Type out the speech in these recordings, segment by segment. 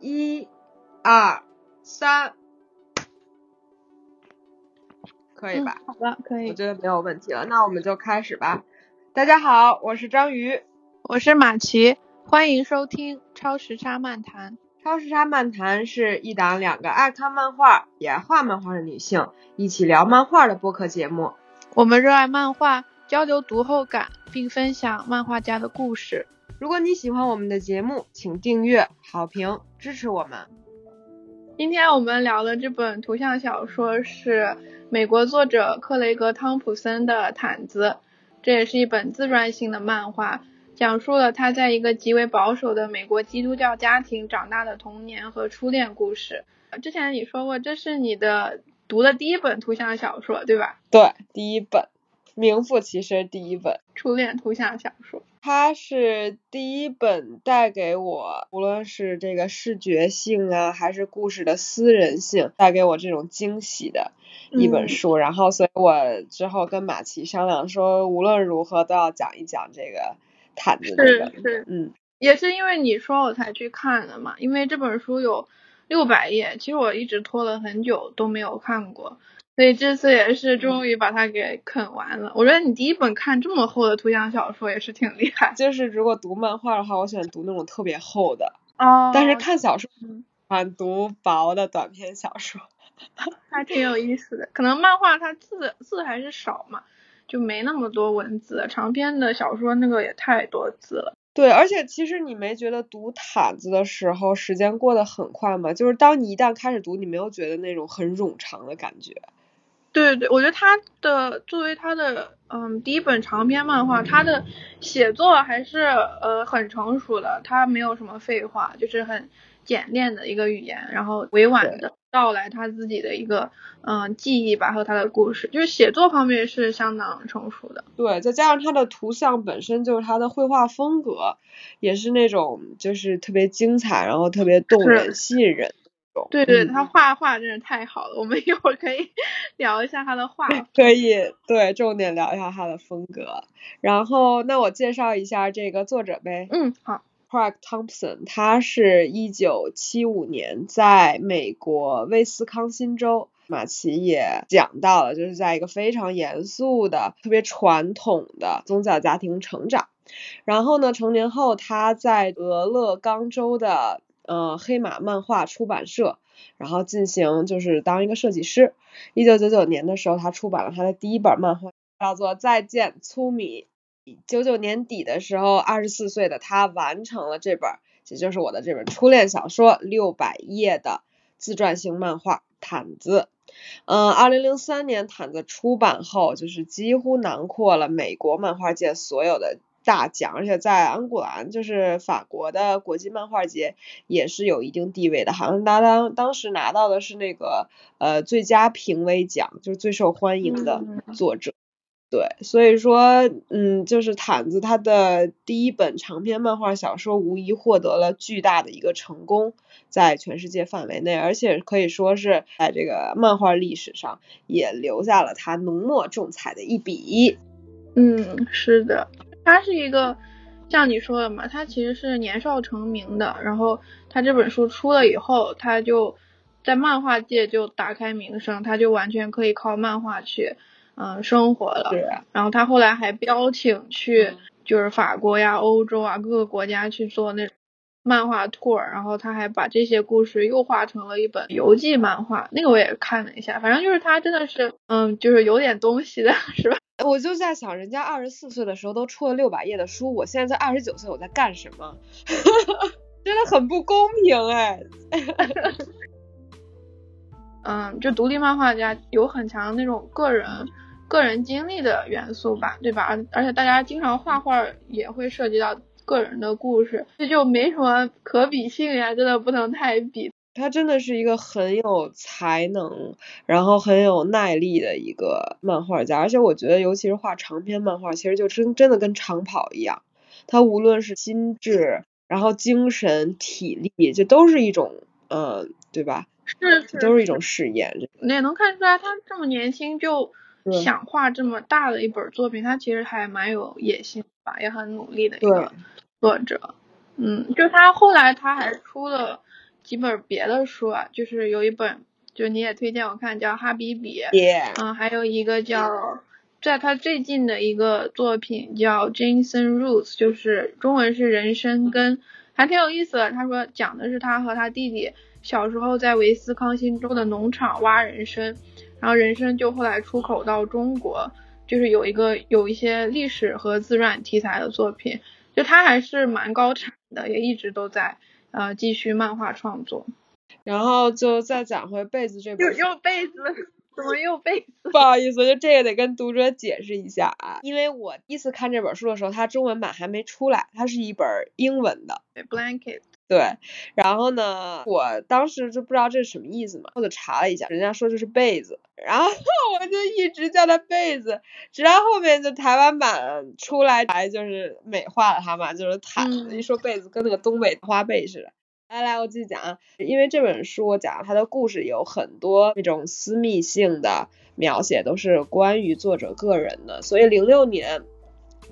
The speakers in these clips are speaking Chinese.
一、二、三，可以吧？好的，可以我。觉得没有问题了，那我们就开始吧。大家好，我是章鱼。我是马奇，欢迎收听超时差漫谈。超时差漫谈是一档两个爱看漫画也爱画漫画的女性一起聊漫画的播客节目。我们热爱漫画，交流读后感，并分享漫画家的故事。如果你喜欢我们的节目，请订阅、好评支持我们。今天我们聊的这本图像小说是美国作者克雷格·汤普森的《毯子》，这也是一本自传性的漫画，讲述了他在一个极为保守的美国基督教家庭长大的童年和初恋故事。之前你说过，这是你的读的第一本图像小说，对吧？对，第一本，名副其实第一本。初恋图像小说。它是第一本带给我，无论是这个视觉性啊，还是故事的私人性，带给我这种惊喜的一本嗯书。然后，所以我之后跟马奇商量说，无论如何都要讲一讲这个毯子这是个。是，嗯，也是因为你说我才去看的嘛。因为这本书有六百页，其实我一直拖了很久都没有看过，所以这次也是终于把它给啃完了。我觉得你第一本看这么厚的图像小说也是挺厉害就是如果读漫画的话，我喜欢读那种特别厚的，哦但是看小说嗯读薄的短篇小说。还挺有意思的。可能漫画它字字还是少嘛，就没那么多文字。长篇的小说那个也太多字了。对，而且其实你没觉得读毯子的时候时间过得很快吗？就是当你一旦开始读，你没有觉得那种很冗长的感觉。对对，我觉得他的作为他的嗯第一本长篇漫画，他的写作还是呃很成熟的，他没有什么废话，就是很简练的一个语言，然后委婉的道来他自己的一个嗯记忆吧和他的故事，就是写作方面是相当成熟的。对，再加上他的图像本身就是他的绘画风格，也是那种就是特别精彩，然后特别动人、吸引人那种。对对，嗯他画画真是太好了，我们一会儿可以 聊一下他的画。可以对重点聊一下他的风格。然后，那我介绍一下这个作者呗。嗯，好，Craig Thompson，他是一九七五年在美国威斯康辛州，马奇也讲到了，就是在一个非常严肃的、特别传统的宗教家庭成长。然后呢，成年后他在俄勒冈州的呃黑马漫画出版社，然后进行就是当一个设计师。一九九九年的时候，他出版了他的第一本漫画，叫做《再见粗米》。九九年底的时候，二十四岁的他完成了这本，也就是我的这本初恋小说，六百页的自传性漫画《毯子》。嗯，二零零三年《毯子》出版后，就是几乎囊括了美国漫画界所有的大奖，而且在安古兰，就是法国的国际漫画节也是有一定地位的，好像他当当时拿到的是那个呃最佳评委奖，就是最受欢迎的嗯作者。对，所以说，嗯，就是毯子他的第一本长篇漫画小说，无疑获得了巨大的一个成功，在全世界范围内，而且可以说是在这个漫画历史上也留下了他浓墨重彩的一笔。嗯，是的，他是一个像你说的嘛，他其实是年少成名的，然后他这本书出了以后，他就在漫画界就打开名声，他就完全可以靠漫画去嗯生活了。对，然后他后来还邀请去就是法国呀、欧洲啊各个国家去做那种漫画 tour，然后他还把这些故事又画成了一本游记漫画，那个我也看了一下，反正就是他真的是嗯就是有点东西的，是吧？我就在想，人家二十四岁的时候都出了六百页的书，我现在在二十九岁，我在干什么？真的很不公平哎。嗯，就独立漫画家有很强那种个人个人经历的元素吧，对吧？而而且大家经常画画也会涉及到个人的故事，这就没什么可比性呀，真的不能太比。他真的是一个很有才能，然后很有耐力的一个漫画家，而且我觉得，尤其是画长篇漫画，其实就真真的跟长跑一样，他无论是心智，然后精神、体力，这都是一种，嗯，对吧？是是，都是一种试验。你也能看出来，他这么年轻就想画这么大的一本作品，他其实还蛮有野心吧，也很努力的一个作者。嗯，就他后来他还出了几本别的书啊，就是有一本，就你也推荐我看，叫《哈比比》，嗯，还有一个叫，在他最近的一个作品叫《Jason Roots》，就是中文是人生根，还挺有意思的。他说讲的是他和他弟弟小时候在维斯康星州的农场挖人参，然后人参就后来出口到中国，就是有一个有一些历史和自传题材的作品，就他还是蛮高产的，也一直都在。呃，继续漫画创作，然后就再讲回被子这本，又又被子，怎么又被子？不好意思，就这个得跟读者解释一下啊，因为我第一次看这本书的时候，它中文版还没出来，它是一本英文的。对，blanket。对，然后呢，我当时就不知道这是什么意思嘛，我就查了一下，人家说这是被子，然后 我就一直叫它被子，直到后面就台湾版出来，才就是美化了它嘛，就是毯子，一说被子跟那个东北花被似的。来来，我继续讲啊，因为这本书我讲它的故事有很多那种私密性的描写，都是关于作者个人的，所以零六年。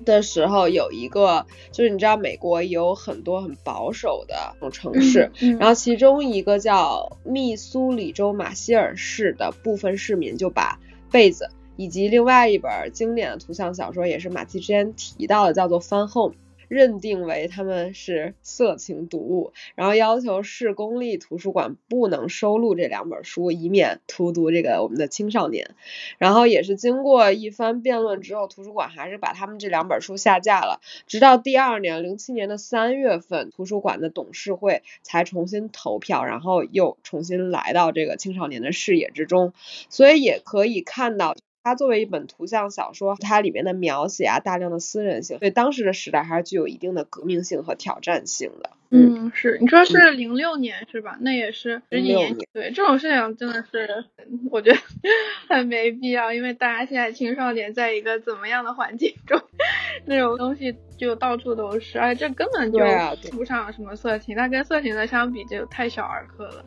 的时候有一个，就是你知道美国有很多很保守的那种城市，然后其中一个叫密苏里州马歇尔市的部分市民就把被子以及另外一本经典的图像小说，也是马季之前提到的，叫做《Fun Home》。认定为他们是色情读物，然后要求市公立图书馆不能收录这两本书，以免荼毒这个我们的青少年。然后也是经过一番辩论之后，图书馆还是把他们这两本书下架了。直到第二年，零七年的三月份，图书馆的董事会才重新投票，然后又重新来到这个青少年的视野之中。所以也可以看到。它作为一本图像小说，它里面的描写啊，大量的私人性，对当时的时代还是具有一定的革命性和挑战性的。嗯，是，你说是零六年是吧？那也是十几年。对，这种事情真的是，我觉得 很没必要，因为大家现在青少年在一个怎么样的环境中，那种东西就到处都是，而且这根本就谈不上什么色情，它跟色情的相比就太小儿科了。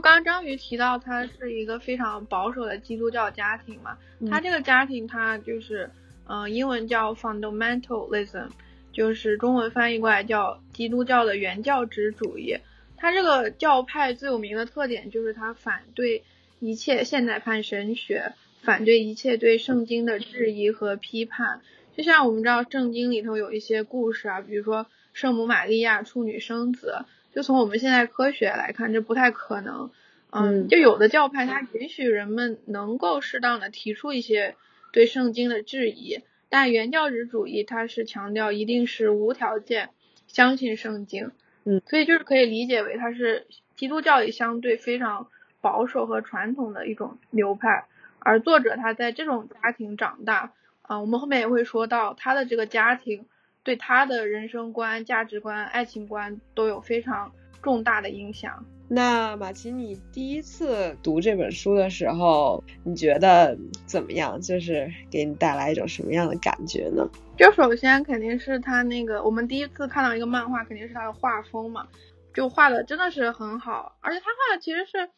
刚刚章鱼提到，他是一个非常保守的基督教家庭嘛，他这个家庭他就是，嗯，英文叫 fundamentalism，就是中文翻译过来叫基督教的原教旨主义。他这个教派最有名的特点就是他反对一切现代派神学，反对一切对圣经的质疑和批判。就像我们知道圣经里头有一些故事啊，比如说圣母玛利亚处女生子。就从我们现在科学来看，这不太可能。嗯，就有的教派它允许人们能够适当的提出一些对圣经的质疑，但原教旨主义它是强调一定是无条件相信圣经。嗯，所以就是可以理解为它是基督教也相对非常保守和传统的一种流派。而作者他在这种家庭长大，啊，我们后面也会说到他的这个家庭。对他的人生观、价值观、爱情观都有非常重大的影响。那马奇，你第一次读这本书的时候，你觉得怎么样？就是给你带来一种什么样的感觉呢？就首先肯定是他那个，我们第一次看到一个漫画，肯定是他的画风嘛，就画的真的是很好，而且他画的其实是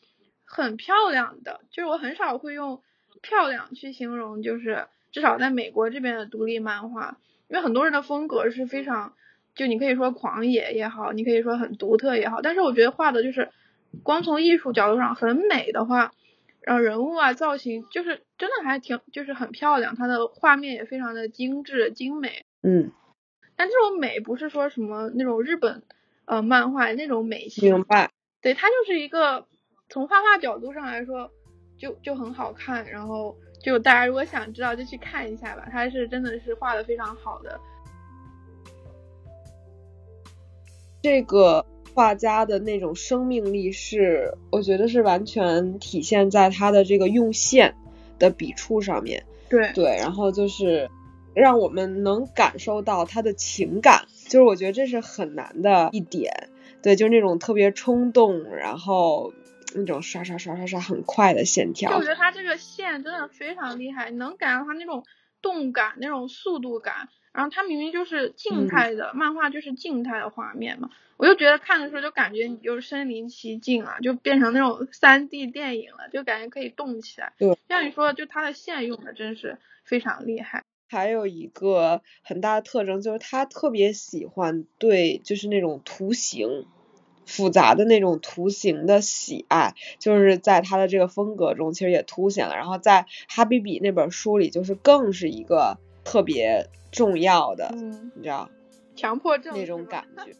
很漂亮的。就是我很少会用漂亮去形容，就是至少在美国这边的独立漫画。因为很多人的风格是非常，就你可以说狂野也好，你可以说很独特也好，但是我觉得画的就是，光从艺术角度上很美的话，然后人物啊造型就是真的还挺就是很漂亮，它的画面也非常的精致精美。嗯，但这种美不是说什么那种日本呃漫画那种美明白。对，它就是一个从画画角度上来说就就很好看，然后。就大家如果想知道，就去看一下吧。他是真的是画的非常好的。这个画家的那种生命力是，我觉得是完全体现在他的这个用线的笔触上面。对对，然后就是让我们能感受到他的情感，就是我觉得这是很难的一点。对，就是那种特别冲动，然后。那种刷刷刷刷刷很快的线条，就我觉得他这个线真的非常厉害，能感到他那种动感、那种速度感。然后他明明就是静态的漫画，就是静态的画面嘛，我就觉得看的时候就感觉你就身临其境啊，就变成那种三 D 电影了，就感觉可以动起来。对，像你说，就他的线用的真是非常厉害。还有一个很大的特征就是他特别喜欢对就是那种图形复杂的那种图形的喜爱，就是在他的这个风格中其实也凸显了。然后在哈比比那本书里，就是更是一个特别重要的，你知道，强迫症那种感觉。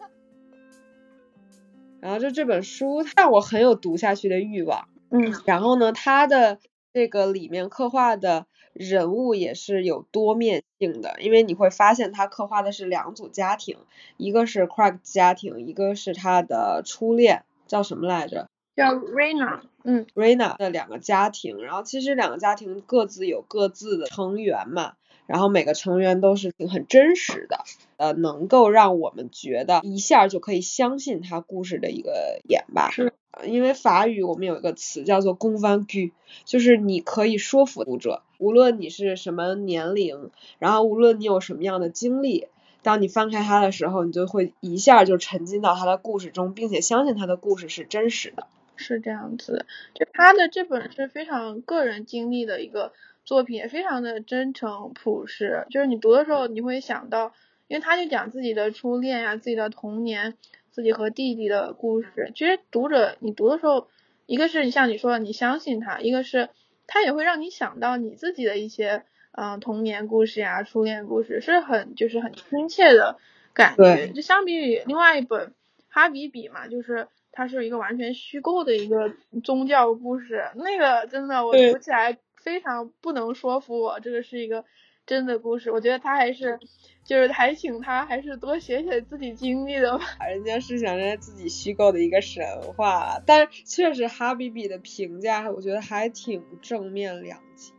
然后就这本书让我很有读下去的欲望。嗯，然后呢，它的这个里面刻画的。人物也是有多面性的，因为你会发现他刻画的是两组家庭，一个是 Craig 家庭，一个是他的初恋，叫什么来着？叫 Rena，嗯，Rena 的两个家庭，然后其实两个家庭各自有各自的成员嘛，然后每个成员都是很真实的，呃，能够让我们觉得一下就可以相信他故事的一个演吧。是。因为法语我们有一个词叫做 convaincre，就是你可以说服读者，无论你是什么年龄，然后无论你有什么样的经历，当你翻开它的时候，你就会一下就沉浸到他的故事中，并且相信他的故事是真实的。是这样子，就他的这本是非常个人经历的一个作品，也非常的真诚朴实。就是你读的时候，你会想到，因为他就讲自己的初恋呀，自己的童年。自己和弟弟的故事，其实读者你读的时候，一个是你像你说的你相信他，一个是他也会让你想到你自己的一些嗯童年故事呀、初恋故事，是很就是很亲切的感觉。就相比于另外一本《哈比比》嘛，就是它是一个完全虚构的一个宗教故事，那个真的我读起来非常不能说服我，这个是一个真的故事。我觉得他还是。就是还请他，还是多写写自己经历的吧。人家是想人家自己虚构的一个神话，但是确实哈比比的评价，我觉得还挺正面两极的。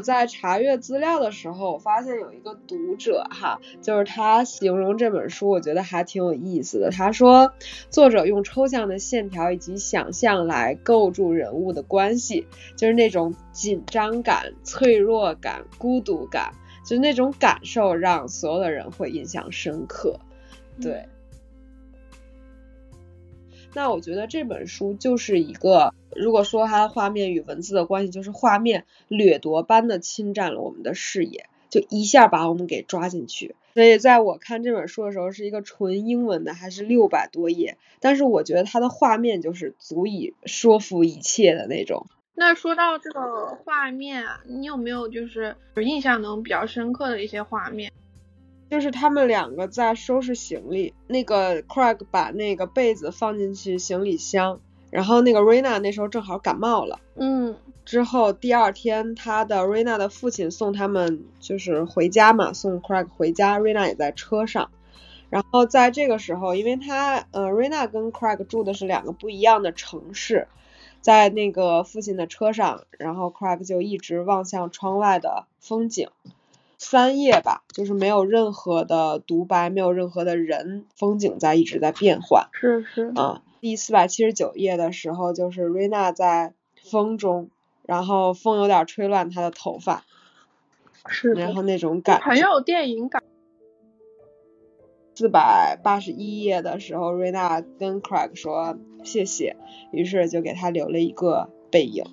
在查阅资料的时候，我发现有一个读者哈，就是他形容这本书，我觉得还挺有意思的。他说，作者用抽象的线条以及想象来构筑人物的关系，就是那种紧张感、脆弱感、孤独感。就那种感受让所有的人会印象深刻，对。那我觉得这本书就是一个，如果说它的画面与文字的关系，就是画面掠夺般的侵占了我们的视野，就一下把我们给抓进去。所以在我看这本书的时候，是一个纯英文的，还是六百多页，但是我觉得它的画面就是足以说服一切的那种。那说到这个画面，你有没有就是印象能比较深刻的一些画面？就是他们两个在收拾行李，那个 Craig 把那个被子放进去行李箱，然后那个 Rena 那时候正好感冒了，嗯，之后第二天他的 Rena 的父亲送他们就是回家嘛，送 Craig 回家，Rena 也在车上，然后在这个时候，因为他呃 Rena 跟 Craig 住的是两个不一样的城市。在那个父亲的车上，然后 Craig 就一直望向窗外的风景，三页吧，就是没有任何的独白，没有任何的人，风景在一直在变换。是是。啊，第四百七十九页的时候，就是瑞娜在风中，然后风有点吹乱她的头发，是，然后那种感，很有电影感。四百八十一页的时候，瑞娜跟 Craig 说谢谢，于是就给他留了一个背影。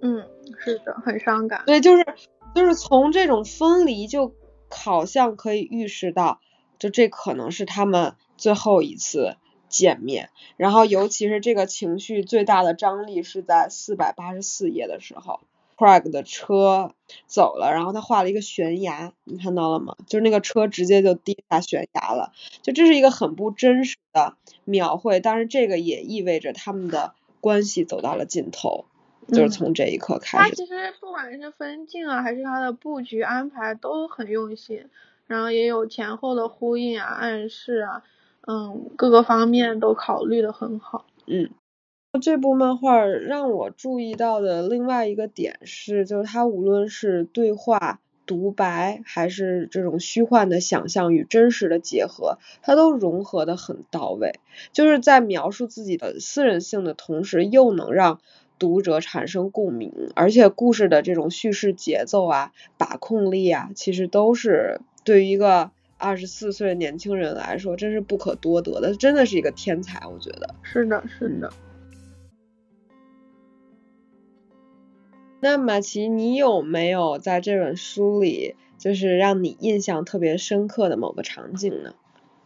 嗯，是的，很伤感。对，就是就是从这种分离，就好像可以预示到，就这可能是他们最后一次见面。然后，尤其是这个情绪最大的张力是在四百八十四页的时候。Craig 的车走了，然后他画了一个悬崖，你看到了吗？就是那个车直接就跌下悬崖了，就这是一个很不真实的描绘，但是这个也意味着他们的关系走到了尽头，就是从这一刻开始。他其实不管是分镜啊，还是他的布局安排都很用心，然后也有前后的呼应啊、暗示啊，嗯，各个方面都考虑的很好，嗯。这部漫画让我注意到的另外一个点是，就是它无论是对话、独白，还是这种虚幻的想象与真实的结合，它都融合的很到位。就是在描述自己的私人性的同时，又能让读者产生共鸣，而且故事的这种叙事节奏啊、把控力啊，其实都是对于一个二十四岁的年轻人来说，真是不可多得的，真的是一个天才，我觉得。是的，是的。那马奇，你有没有在这本书里，就是让你印象特别深刻的某个场景呢？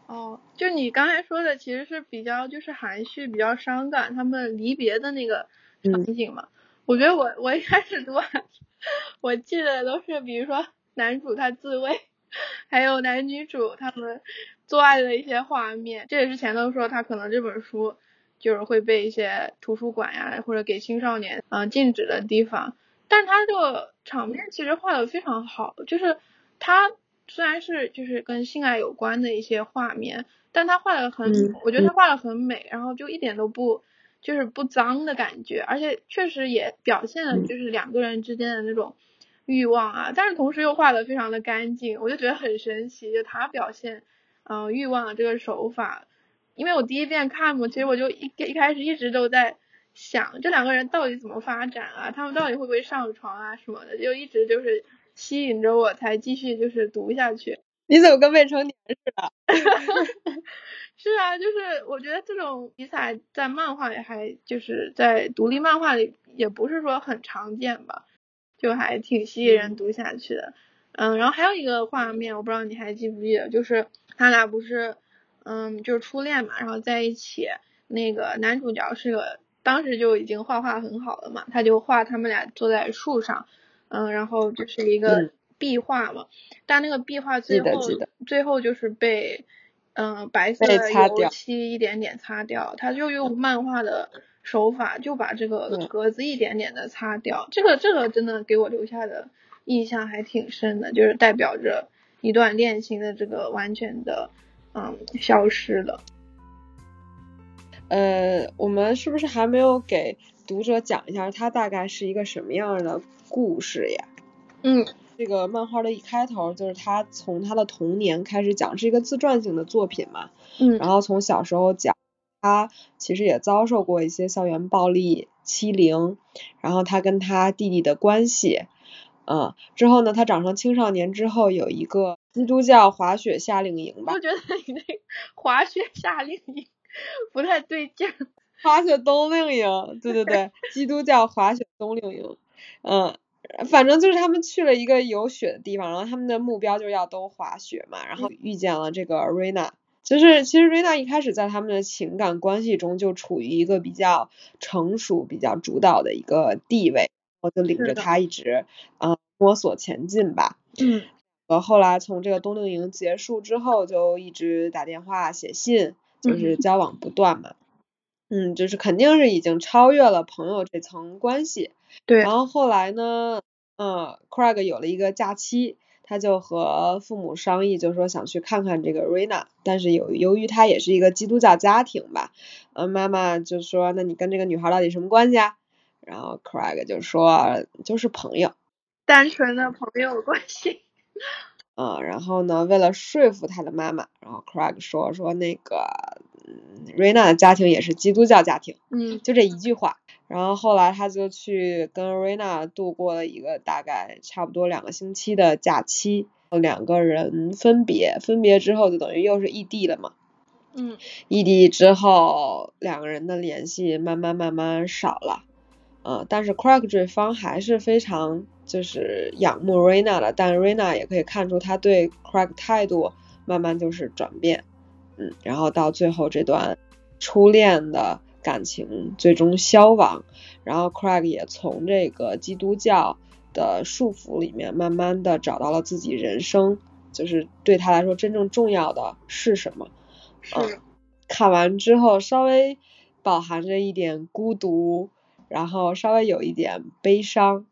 哦，就你刚才说的，其实是比较就是含蓄、比较伤感，他们离别的那个场景嘛。我觉得我我一开始读，我记得都是比如说男主他自慰，还有男女主他们做爱的一些画面。这也是前头说他可能这本书就是会被一些图书馆呀或者给青少年嗯禁止的地方，但他这个场面其实画的非常好，就是他。虽然是就是跟性爱有关的一些画面，但他画的很，我觉得他画的很美，然后就一点都不就是不脏的感觉，而且确实也表现了就是两个人之间的那种欲望啊，但是同时又画的非常的干净，我就觉得很神奇，就他表现嗯欲望的这个手法，因为我第一遍看嘛，其实我就一一开始一直都在想这两个人到底怎么发展啊，他们到底会不会上床啊什么的，就一直就是。吸引着我才继续就是读下去。你怎么跟未成年似的？是啊，就是我觉得这种题材在漫画里还就是在独立漫画里也不是说很常见吧，就还挺吸引人读下去的。嗯，然后还有一个画面，我不知道你还记不记得，就是他俩不是嗯就是初恋嘛，然后在一起，那个男主角是个当时就已经画画很好了嘛，他就画他们俩坐在树上。嗯，然后就是一个壁画嘛，但那个壁画最后最后就是被嗯白色的油漆一点点擦掉，他就用漫画的手法就把这个格子一点点的擦掉，这个这个真的给我留下的印象还挺深的，就是代表着一段恋情的这个完全的嗯消失了。呃，我们是不是还没有给读者讲一下它大概是一个什么样的？故事呀，嗯，这个漫画的一开头就是他从他的童年开始讲，是一个自传性的作品嘛，嗯，然后从小时候讲，他其实也遭受过一些校园暴力欺凌，然后他跟他弟弟的关系，嗯，之后呢，他长成青少年之后有一个基督教滑雪夏令营吧，我觉得你那 滑雪夏令营不太对劲，滑雪冬令营，对对对，基督教滑雪冬令营。嗯，反正就是他们去了一个有雪的地方，然后他们的目标就是要都滑雪嘛，然后遇见了这个瑞娜，就是其实瑞娜一开始在他们的情感关系中就处于一个比较成熟、比较主导的一个地位，我就领着他一直嗯摸索前进吧。嗯，呃，后来从这个冬令营结束之后，就一直打电话、写信，就是交往不断嘛。嗯，就是肯定是已经超越了朋友这层关系。对，然后后来呢，嗯，Craig 有了一个假期，他就和父母商议，就说想去看看这个 Rina，但是由由于他也是一个基督教家庭吧，嗯，妈妈就说，那你跟这个女孩到底什么关系啊？然后 Craig 就说，就是朋友，单纯的朋友关系。嗯，然后呢，为了说服他的妈妈，然后 Craig 说说那个，嗯，Rina 的家庭也是基督教家庭，嗯，就这一句话。然后后来他就去跟瑞娜度过了一个大概差不多两个星期的假期，两个人分别，分别之后就等于又是异地了嘛。嗯。异地之后，两个人的联系慢慢慢慢少了。嗯，但是 Craig 这方还是非常就是仰慕瑞娜的，但瑞娜也可以看出他对 Craig 态度慢慢就是转变。嗯，然后到最后这段初恋的。感情最终消亡，然后 Craig 也从这个基督教的束缚里面慢慢的找到了自己人生，就是对他来说真正重要的是什么。是。看完之后稍微饱含着一点孤独，然后稍微有一点悲伤，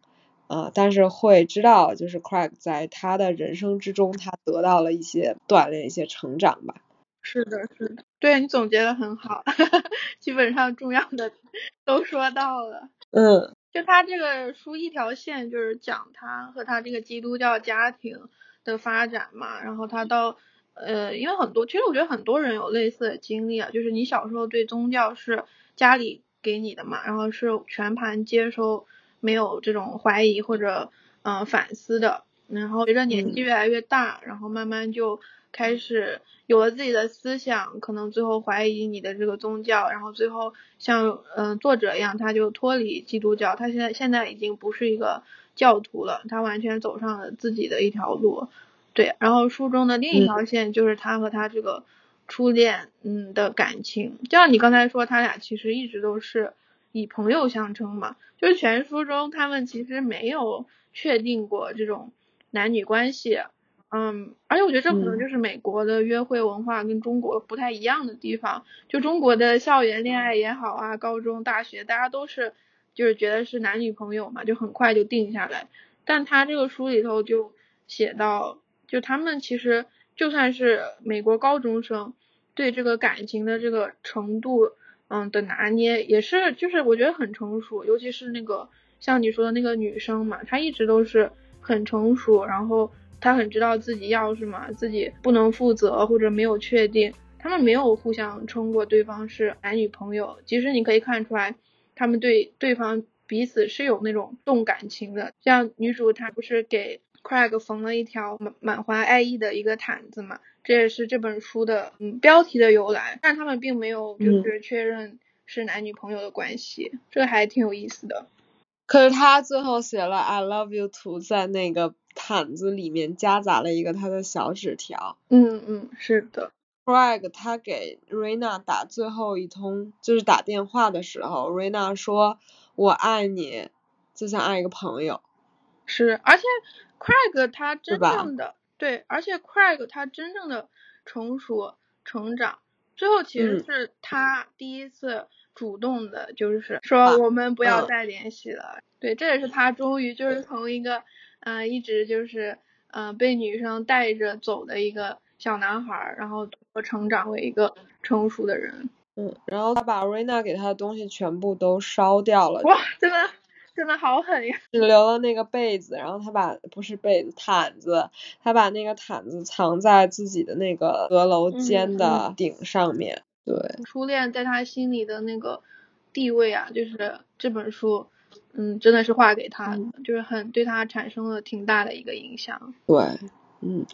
啊，但是会知道就是 Craig 在他的人生之中，他得到了一些锻炼，一些成长吧。是的，是的，对你总结的很好，基本上重要的 都说到了。嗯，就他这个书一条线就是讲他和他这个基督教家庭的发展嘛，然后他到呃，因为很多其实我觉得很多人有类似的经历啊，就是你小时候对宗教是家里给你的嘛，然后是全盘接收，没有这种怀疑或者嗯反思的，然后随着年纪越来越大，然后慢慢就。开始有了自己的思想，可能最后怀疑你的这个宗教，然后最后像嗯作者一样，他就脱离基督教，他现在现在已经不是一个教徒了，他完全走上了自己的一条路。对，然后书中的另一条线就是他和他这个初恋嗯的感情，就像你刚才说，他俩其实一直都是以朋友相称嘛，就是全书中他们其实没有确定过这种男女关系。嗯，而且我觉得这可能就是美国的约会文化跟中国不太一样的地方。就中国的校园恋爱也好啊，高中、大学，大家都是就是觉得是男女朋友嘛，就很快就定下来。但他这个书里头就写到，就他们其实就算是美国高中生，对这个感情的这个程度，嗯的拿捏也是，就是我觉得很成熟。尤其是那个像你说的那个女生嘛，她一直都是很成熟，然后。他很知道自己要什么，自己不能负责或者没有确定。他们没有互相称过对方是男女朋友，其实你可以看出来，他们对对方彼此是有那种动感情的。像女主她不是给 Craig 缝了一条满满怀爱意的一个毯子嘛，这也是这本书的嗯标题的由来。但他们并没有就是确认是男女朋友的关系，这个还挺有意思的。可是他最后写了 I love you too 在那个。毯子里面夹杂了一个他的小纸条。嗯嗯，是的。Craig 他给 Rena 打最后一通，就是打电话的时候，，Rena 说：“我爱你，就像爱一个朋友。”是，而且 Craig 他真正的对，而且 Craig 他真正的成熟成长，最后其实是他第一次主动的，就是说我们不要再联系了。对，这也是他终于就是从一个。嗯，一直就是嗯被女生带着走的一个小男孩，然后成长为一个成熟的人。嗯，然后他把瑞娜给他的东西全部都烧掉了。哇，真的真的好狠呀！只留了那个被子，然后他把不是被子毯子，他把那个毯子藏在自己的那个阁楼间的顶上面。对，初恋在他心里的那个地位啊，就是这本书。嗯，真的是画给他的，就是很对他产生了挺大的一个影响。对，嗯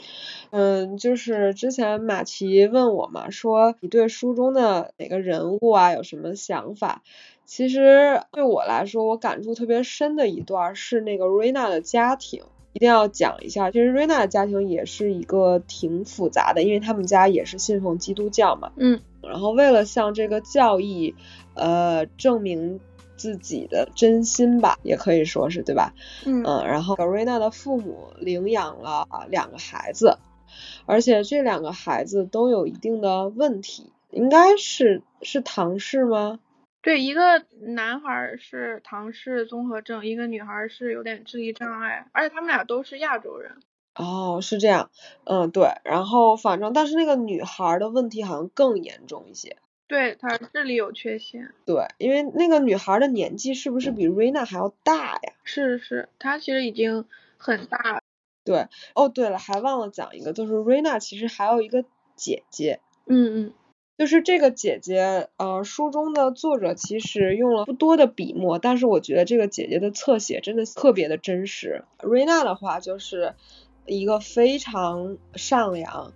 嗯，就是之前马奇问我嘛，说你对书中的哪个人物啊有什么想法？其实对我来说，我感触特别深的一段是那个瑞娜的家庭，一定要讲一下。其实瑞娜的家庭也是一个挺复杂的，因为他们家也是信奉基督教嘛。嗯，然后为了向这个教义呃证明。自己的真心吧，也可以说是对吧？嗯嗯，然后格瑞娜的父母领养了两个孩子，而且这两个孩子都有一定的问题，应该是是唐氏吗？对，一个男孩是唐氏综合症，一个女孩是有点智力障碍，而且他们俩都是亚洲人。哦，是这样，嗯对，然后反正但是那个女孩的问题好像更严重一些。对他智力有缺陷，对，因为那个女孩的年纪是不是比瑞娜还要大呀？是是，她其实已经很大了。对，哦对了，还忘了讲一个，就是瑞娜其实还有一个姐姐。嗯嗯，就是这个姐姐，呃，书中的作者其实用了不多的笔墨，但是我觉得这个姐姐的侧写真的特别的真实。瑞娜的话就是一个非常善良。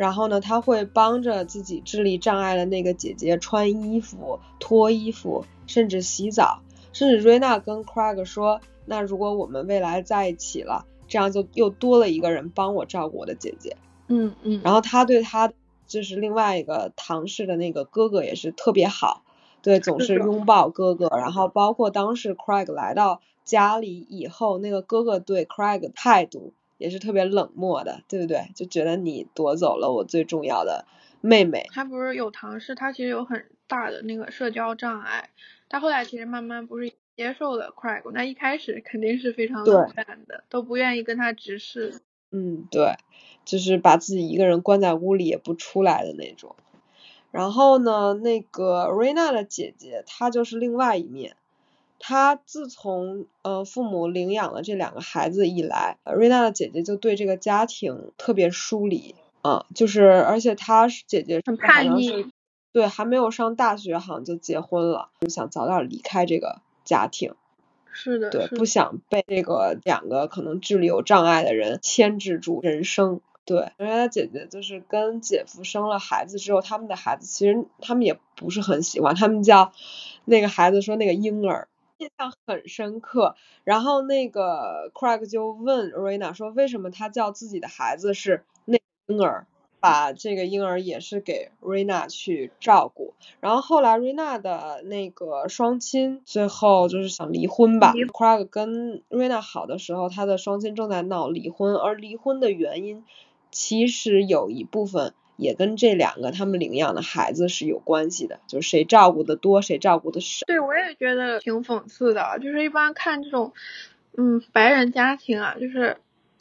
然后呢，他会帮着自己智力障碍的那个姐姐穿衣服、脱衣服，甚至洗澡。甚至瑞娜跟 Craig 说：“那如果我们未来在一起了，这样就又多了一个人帮我照顾我的姐姐。”嗯嗯。然后他对他就是另外一个唐氏的那个哥哥也是特别好，对，总是拥抱哥哥。然后包括当时 Craig 来到家里以后，那个哥哥对 Craig 态度。也是特别冷漠的，对不对？就觉得你夺走了我最重要的妹妹。他不是有唐氏，他其实有很大的那个社交障碍。他后来其实慢慢不是接受了 Craig，那一开始肯定是非常冷淡的，都不愿意跟他直视。嗯，对，就是把自己一个人关在屋里也不出来的那种。然后呢，那个瑞娜的姐姐，她就是另外一面。她自从呃父母领养了这两个孩子以来，瑞娜的姐姐就对这个家庭特别疏离啊，就是而且她姐姐很叛逆，对，还没有上大学好像就结婚了，就想早点离开这个家庭。是的，对，不想被这个两个可能智力有障碍的人牵制住人生。对，而且他姐姐就是跟姐夫生了孩子之后，他们的孩子其实他们也不是很喜欢，他们叫那个孩子说那个婴儿，印象很深刻。然后那个 Craig 就问 Rena 说，为什么他叫自己的孩子是那婴儿？把这个婴儿也是给瑞娜去照顾，然后后来瑞娜的那个双亲最后就是想离婚吧。Craig 跟瑞娜好的时候，他的双亲正在闹离婚，而离婚的原因其实有一部分也跟这两个他们领养的孩子是有关系的，就是谁照顾的多，谁照顾的少。对，我也觉得挺讽刺的，就是一般看这种嗯白人家庭啊，就是。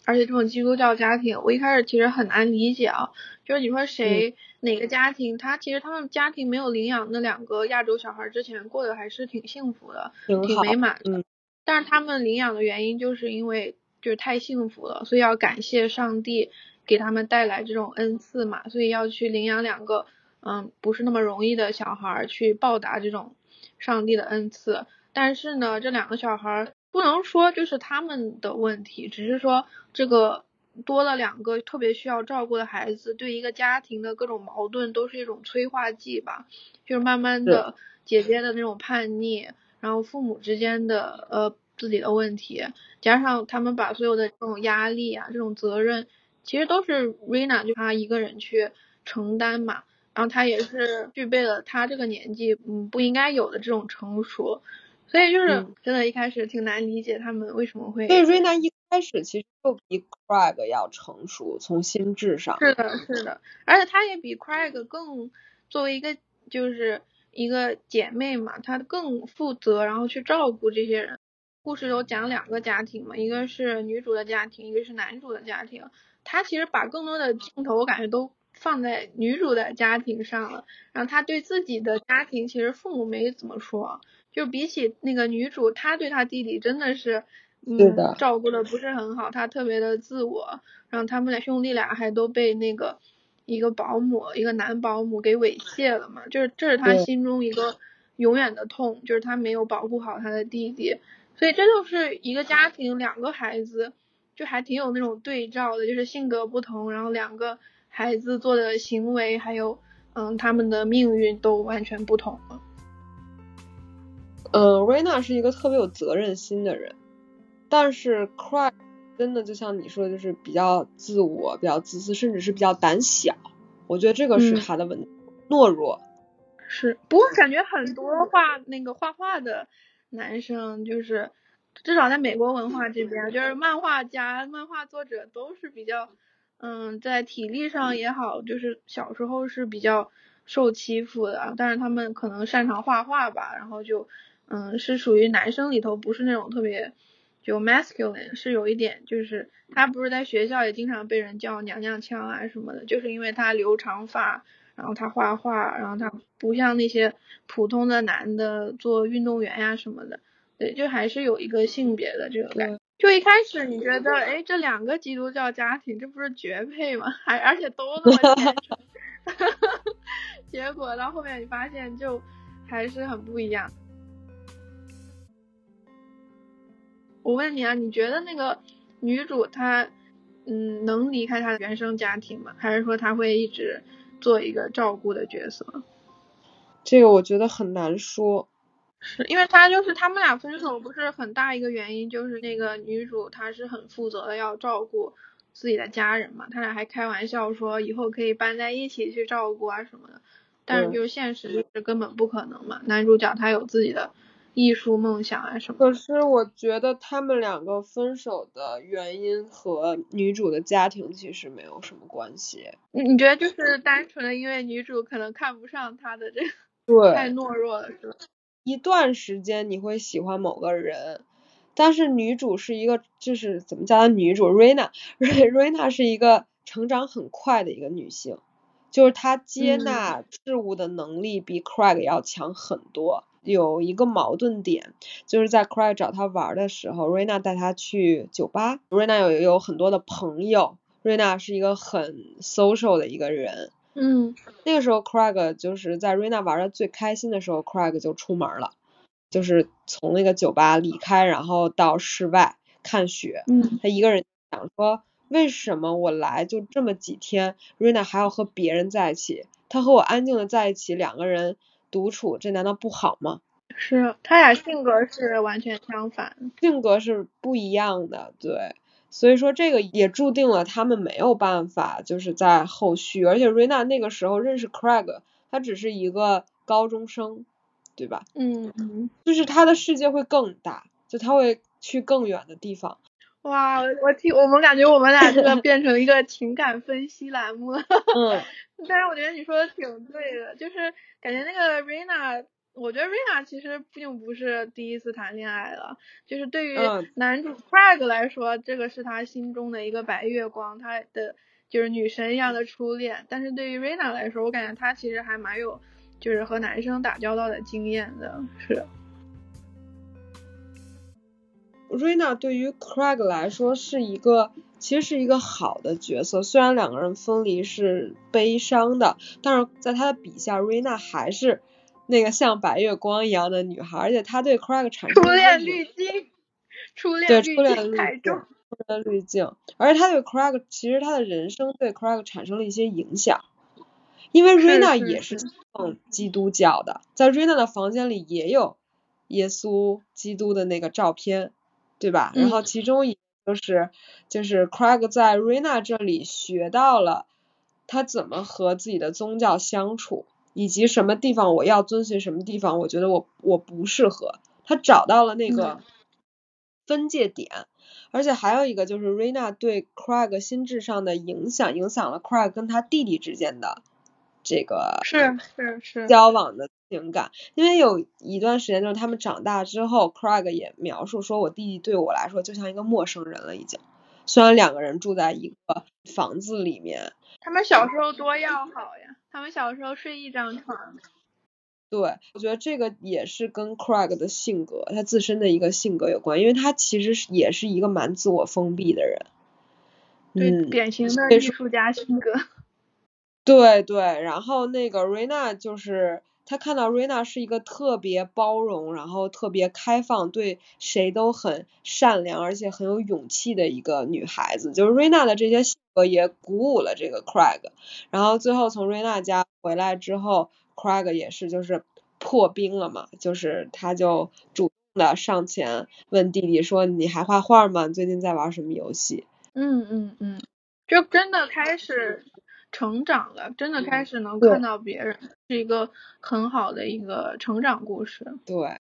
而且这种基督教家庭，我一开始其实很难理解啊。就是你说谁哪个家庭，他其实他们家庭没有领养那两个亚洲小孩之前过得还是挺幸福的，挺美满的。但是他们领养的原因就是因为就是太幸福了，所以要感谢上帝给他们带来这种恩赐嘛，所以要去领养两个嗯不是那么容易的小孩去报答这种上帝的恩赐。但是呢，这两个小孩。不能说就是他们的问题，只是说这个多了两个特别需要照顾的孩子，对一个家庭的各种矛盾都是一种催化剂吧。就是慢慢的姐姐的那种叛逆，然后父母之间的呃自己的问题，加上他们把所有的这种压力啊、这种责任，其实都是 Rina 就她一个人去承担嘛。然后她也是具备了她这个年纪嗯不应该有的这种成熟。所以就是真的，一开始挺难理解他们为什么会。对，瑞娜一开始其实就比 Craig 要成熟，从心智上。是的，是的，而且她也比 Craig 更作为一个就是一个姐妹嘛，她更负责，然后去照顾这些人。故事有讲两个家庭嘛，一个是女主的家庭，一个是男主的家庭。她其实把更多的镜头我感觉都放在女主的家庭上了，然后他对自己的家庭其实父母没怎么说。就比起那个女主，她对他弟弟真的是，嗯，照顾的不是很好，他特别的自我，然后他们俩兄弟俩还都被那个一个保姆，一个男保姆给猥亵了嘛，就是这是他心中一个永远的痛，就是他没有保护好他的弟弟，所以这就是一个家庭两个孩子，就还挺有那种对照的，就是性格不同，然后两个孩子做的行为还有嗯他们的命运都完全不同了。嗯，瑞娜是一个特别有责任心的人，但是 Craig 真的就像你说的，就是比较自我、比较自私，甚至是比较胆小。我觉得这个是他的问题，懦弱。是，不过感觉很多画那个画画的男生，就是至少在美国文化这边，就是漫画家、漫画作者都是比较，嗯，在体力上也好，就是小时候是比较受欺负的，但是他们可能擅长画画吧，然后就。嗯，是属于男生里头，不是那种特别就 masculine，是有一点，就是他不是在学校也经常被人叫娘娘腔啊什么的，就是因为他留长发，然后他画画，然后他不像那些普通的男的做运动员呀什么的，对，就还是有一个性别的这个感觉。就一开始你觉得，哎，这两个基督教家庭，这不是绝配吗？还而且都那么虔诚，结果到后面你发现就还是很不一样。我问你啊，你觉得那个女主她，嗯，能离开她的原生家庭吗？还是说她会一直做一个照顾的角色？这个我觉得很难说。是因为他就是他们俩分手，不是很大一个原因，就是那个女主她是很负责的要照顾自己的家人嘛，他俩还开玩笑说以后可以搬在一起去照顾啊什么的，但是就是现实就是根本不可能嘛，男主角他有自己的。艺术梦想啊什么？可是我觉得他们两个分手的原因和女主的家庭其实没有什么关系。你你觉得就是单纯的因为女主可能看不上他的这个，对，太懦弱了是吧？一段时间你会喜欢某个人，但是女主是一个就是怎么叫她女主？Rina，Rina 是一个成长很快的一个女性，就是她接纳事物的能力比 Craig 要强很多。有一个矛盾点，就是在 Craig 找她玩的时候，瑞娜带他去酒吧。瑞娜有有很多的朋友，瑞娜是一个很 social 的一个人。嗯。那个时候 Craig 就是在瑞娜玩的最开心的时候，Craig 就出门了，就是从那个酒吧离开，然后到室外看雪。嗯。他一个人想说，为什么我来就这么几天，瑞娜还要和别人在一起？她和我安静的在一起，两个人独处，这难道不好吗？是他俩性格是完全相反，性格是不一样的，对，所以说这个也注定了他们没有办法，就是在后续，而且瑞娜那个时候认识 Craig，他只是一个高中生，对吧？嗯嗯，就是他的世界会更大，就他会去更远的地方。哇，我听我们感觉我们俩这个变成一个情感分析栏目了，嗯，但是我觉得你说的挺对的，就是感觉那个瑞娜。我觉得瑞娜其实并不是第一次谈恋爱了，就是对于男主 Craig 来说，这个是他心中的一个白月光，他的就是女神一样的初恋。但是对于 Rina 来说，我感觉他其实还蛮有就是和男生打交道的经验的。是，Rina 对于 Craig 来说是一个其实是一个好的角色，虽然两个人分离是悲伤的，但是在他的笔下，，Rina 还是。那个像白月光一样的女孩，而且她对 Craig 产生初恋滤镜，初恋对初恋滤镜，初恋滤镜，而且她对 Craig 其实她的人生对 Craig 产生了一些影响，因为 Rina 也是奉基督教的，在 Rina 的房间里也有耶稣基督的那个照片，对吧？然后其中一就是就是 Craig 在 Rina 这里学到了他怎么和自己的宗教相处。以及什么地方我要遵循，什么地方我觉得我我不适合，他找到了那个分界点，而且还有一个就是 Rina 对 Craig 心智上的影响，影响了 Craig 跟他弟弟之间的这个是是是。交往的情感，因为有一段时间就是他们长大之后，Craig 也描述说，我弟弟对我来说就像一个陌生人了，已经，虽然两个人住在一个房子里面，他们小时候多要好呀。他们小时候睡一张床。对，我觉得这个也是跟 Craig 的性格，他自身的一个性格有关，因为他其实是也是一个蛮自我封闭的人。对，典型的艺术家性格。对对，然后那个瑞娜就是他看到瑞娜是一个特别包容，然后特别开放，对谁都很善良，而且很有勇气的一个女孩子，就是瑞娜的这些性格。也鼓舞了这个 Craig，然后最后从瑞娜家回来之后，Craig 也是就是破冰了嘛，就是他就主动的上前问弟弟说：“你还画画吗？最近在玩什么游戏？”嗯嗯嗯，就真的开始成长了，真的开始能看到别人，是一个很好的一个成长故事。对。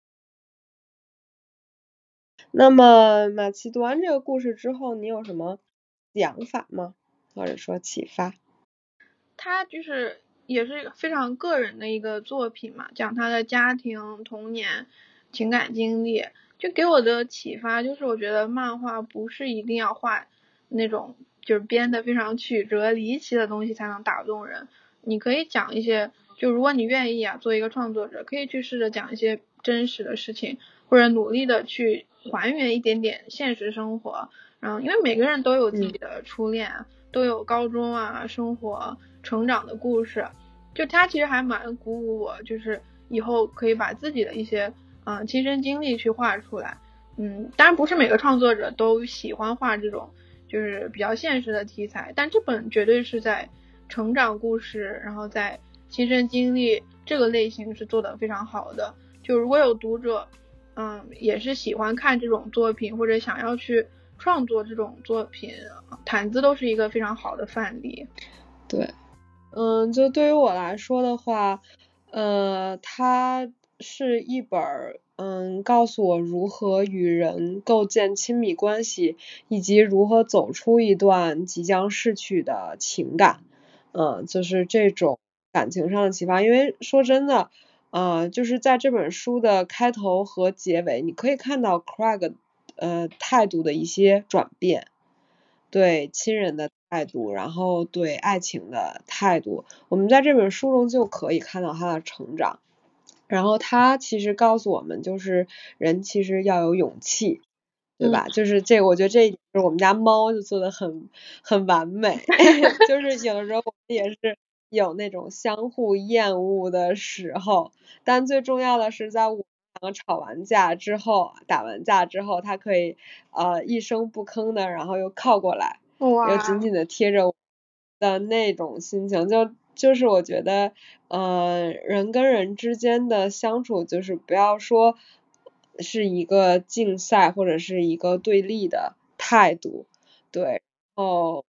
那么马奇读完这个故事之后，你有什么想法吗？或者说启发，他就是也是非常个人的一个作品嘛，讲他的家庭、童年、情感经历，就给我的启发就是，我觉得漫画不是一定要画那种就是编的非常曲折离奇的东西才能打动人，你可以讲一些，就如果你愿意啊，做一个创作者，可以去试着讲一些真实的事情，或者努力的去还原一点点现实生活，然后因为每个人都有自己的初恋啊。都有高中啊，生活成长的故事，就他其实还蛮鼓舞我，就是以后可以把自己的一些嗯亲身经历去画出来，嗯，当然不是每个创作者都喜欢画这种就是比较现实的题材，但这本绝对是在成长故事，然后在亲身经历这个类型是做的非常好的，就如果有读者嗯也是喜欢看这种作品或者想要去。创作这种作品，毯子都是一个非常好的范例。对，嗯，就对于我来说的话，呃，它是一本，嗯，告诉我如何与人构建亲密关系，以及如何走出一段即将逝去的情感，嗯，就是这种感情上的启发。因为说真的，啊，就是在这本书的开头和结尾，你可以看到 Craig。呃，态度的一些转变，对亲人的态度，然后对爱情的态度，我们在这本书中就可以看到他的成长。然后他其实告诉我们，就是人其实要有勇气，对吧？就是这个，我觉得这就是我们家猫就做的很很完美。就是有的时候我们也是有那种相互厌恶的时候，但最重要的是在我。两个吵完架之后，打完架之后，他可以呃一声不吭的，然后又靠过来，又紧紧的贴着我的那种心情，就就是我觉得，呃，人跟人之间的相处，就是不要说是一个竞赛或者是一个对立的态度，对，然后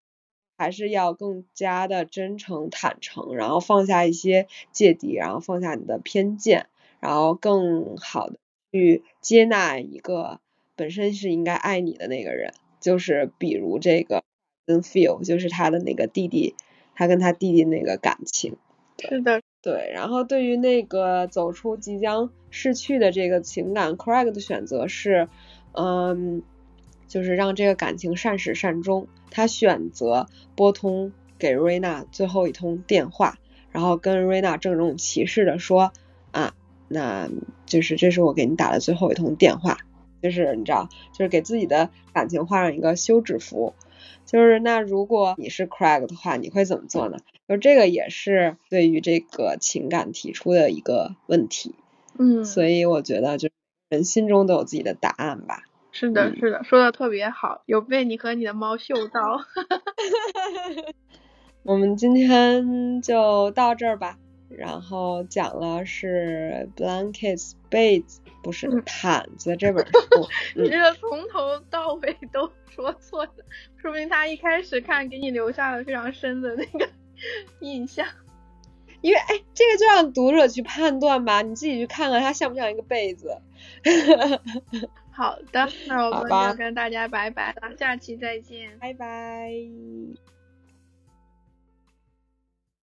还是要更加的真诚坦诚，然后放下一些芥蒂，然后放下你的偏见，然后更好的去接纳一个本身是应该爱你的那个人。就是比如这个跟 feel，就是他的那个弟弟，他跟他弟弟那个感情。是的，对。然后对于那个走出即将逝去的这个情感，Craig 的选择是，嗯，就是让这个感情善始善终。他选择拨通给瑞娜最后一通电话，然后跟瑞娜郑重其事的说啊，那就是这是我给你打的最后一通电话。就是你知道，就是给自己的感情画上一个休止符。就是那如果你是 Craig 的话，你会怎么做呢？就这个也是对于这个情感提出的一个问题。嗯，所以我觉得就人心中都有自己的答案吧。是的，是的，说的特别好，有被你和你的猫嗅到。我们今天就到这儿吧。然后讲了是 blankets 被子，不是毯子这本 书。你这个从头到尾都说错了，说明他一开始看给你留下了非常深的那个印象。因为哎，这个就让读者去判断吧，你自己去看看它像不像一个被子。好的，那我们就跟大家拜拜了，下期再见，拜拜。